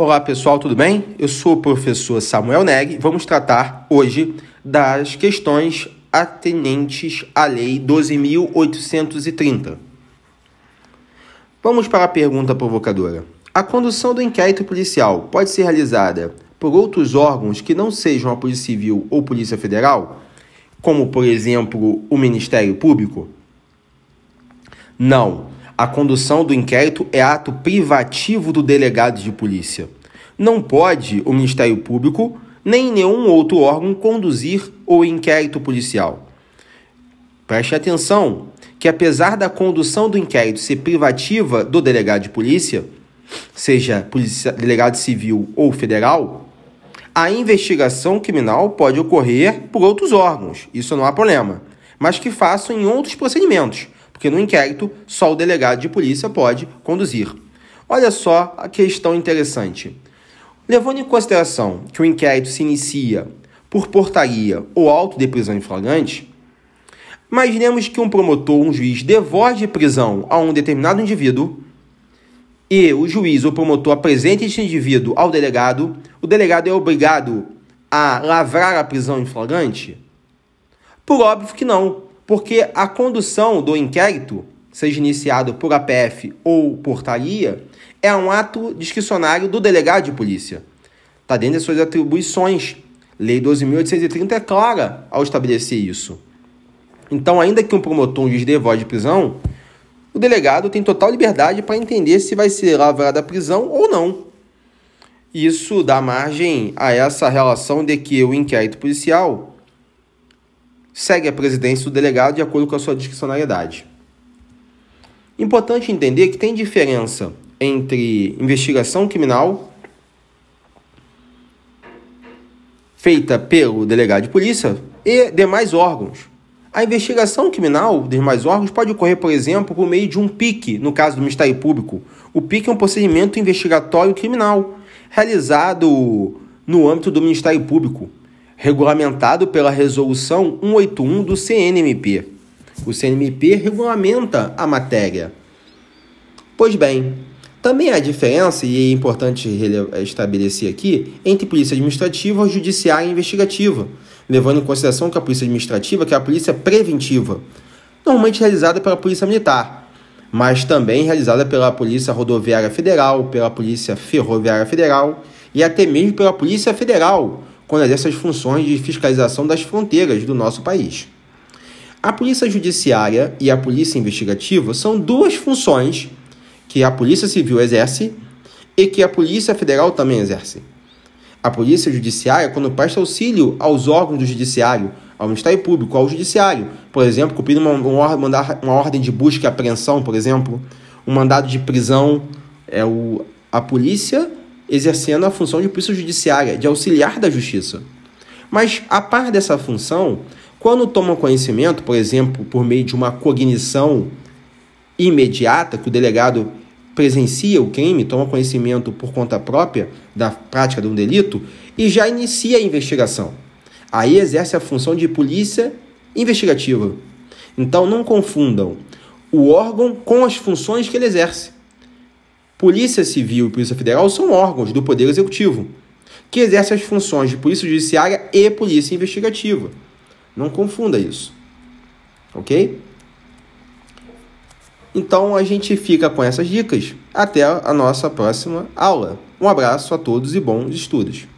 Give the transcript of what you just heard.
Olá pessoal, tudo bem? Eu sou o professor Samuel Neg. Vamos tratar hoje das questões atendentes à Lei 12.830. Vamos para a pergunta provocadora. A condução do inquérito policial pode ser realizada por outros órgãos que não sejam a Polícia Civil ou Polícia Federal, como por exemplo o Ministério Público? Não. A condução do inquérito é ato privativo do delegado de polícia. Não pode o Ministério Público nem nenhum outro órgão conduzir o inquérito policial. Preste atenção que, apesar da condução do inquérito ser privativa do delegado de polícia, seja polícia, delegado civil ou federal, a investigação criminal pode ocorrer por outros órgãos, isso não há problema, mas que façam em outros procedimentos, porque no inquérito só o delegado de polícia pode conduzir. Olha só a questão interessante. Levando em consideração que o inquérito se inicia por portaria ou auto de prisão em flagrante, imaginemos que um promotor um juiz devote prisão a um determinado indivíduo e o juiz ou promotor apresente esse indivíduo ao delegado, o delegado é obrigado a lavrar a prisão em flagrante? Por óbvio que não, porque a condução do inquérito, seja iniciado por APF ou portaria, é um ato discricionário do delegado de polícia. Está dentro das suas atribuições. Lei 12.830 é clara ao estabelecer isso. Então, ainda que um promotor um juiz dê voz de prisão, o delegado tem total liberdade para entender se vai ser lavrada a prisão ou não. Isso dá margem a essa relação de que o inquérito policial segue a presidência do delegado de acordo com a sua discricionariedade. Importante entender que tem diferença entre investigação criminal feita pelo delegado de polícia e demais órgãos. A investigação criminal dos demais órgãos pode ocorrer, por exemplo, por meio de um PIC, no caso do Ministério Público. O PIC é um procedimento investigatório criminal realizado no âmbito do Ministério Público regulamentado pela Resolução 181 do CNMP. O CNMP regulamenta a matéria. Pois bem, também há diferença, e é importante estabelecer aqui, entre polícia administrativa, judiciária e investigativa, levando em consideração que a polícia administrativa que é a polícia preventiva, normalmente realizada pela polícia militar, mas também realizada pela Polícia Rodoviária Federal, pela Polícia Ferroviária Federal e até mesmo pela Polícia Federal, quando exerce as funções de fiscalização das fronteiras do nosso país. A Polícia Judiciária e a Polícia Investigativa são duas funções que a Polícia Civil exerce e que a Polícia Federal também exerce. A Polícia Judiciária, quando presta auxílio aos órgãos do Judiciário, ao Ministério Público, ao Judiciário, por exemplo, cumprindo uma, uma, ordem de busca e apreensão, por exemplo, um mandado de prisão, é o, a polícia exercendo a função de polícia judiciária, de auxiliar da justiça. Mas, a par dessa função, quando toma conhecimento, por exemplo, por meio de uma cognição imediata, que o delegado presencia o crime, toma conhecimento por conta própria da prática de um delito e já inicia a investigação. Aí exerce a função de polícia investigativa. Então não confundam o órgão com as funções que ele exerce. Polícia Civil e Polícia Federal são órgãos do Poder Executivo, que exercem as funções de Polícia Judiciária e Polícia Investigativa. Não confunda isso. Ok? Então a gente fica com essas dicas. Até a nossa próxima aula. Um abraço a todos e bons estudos.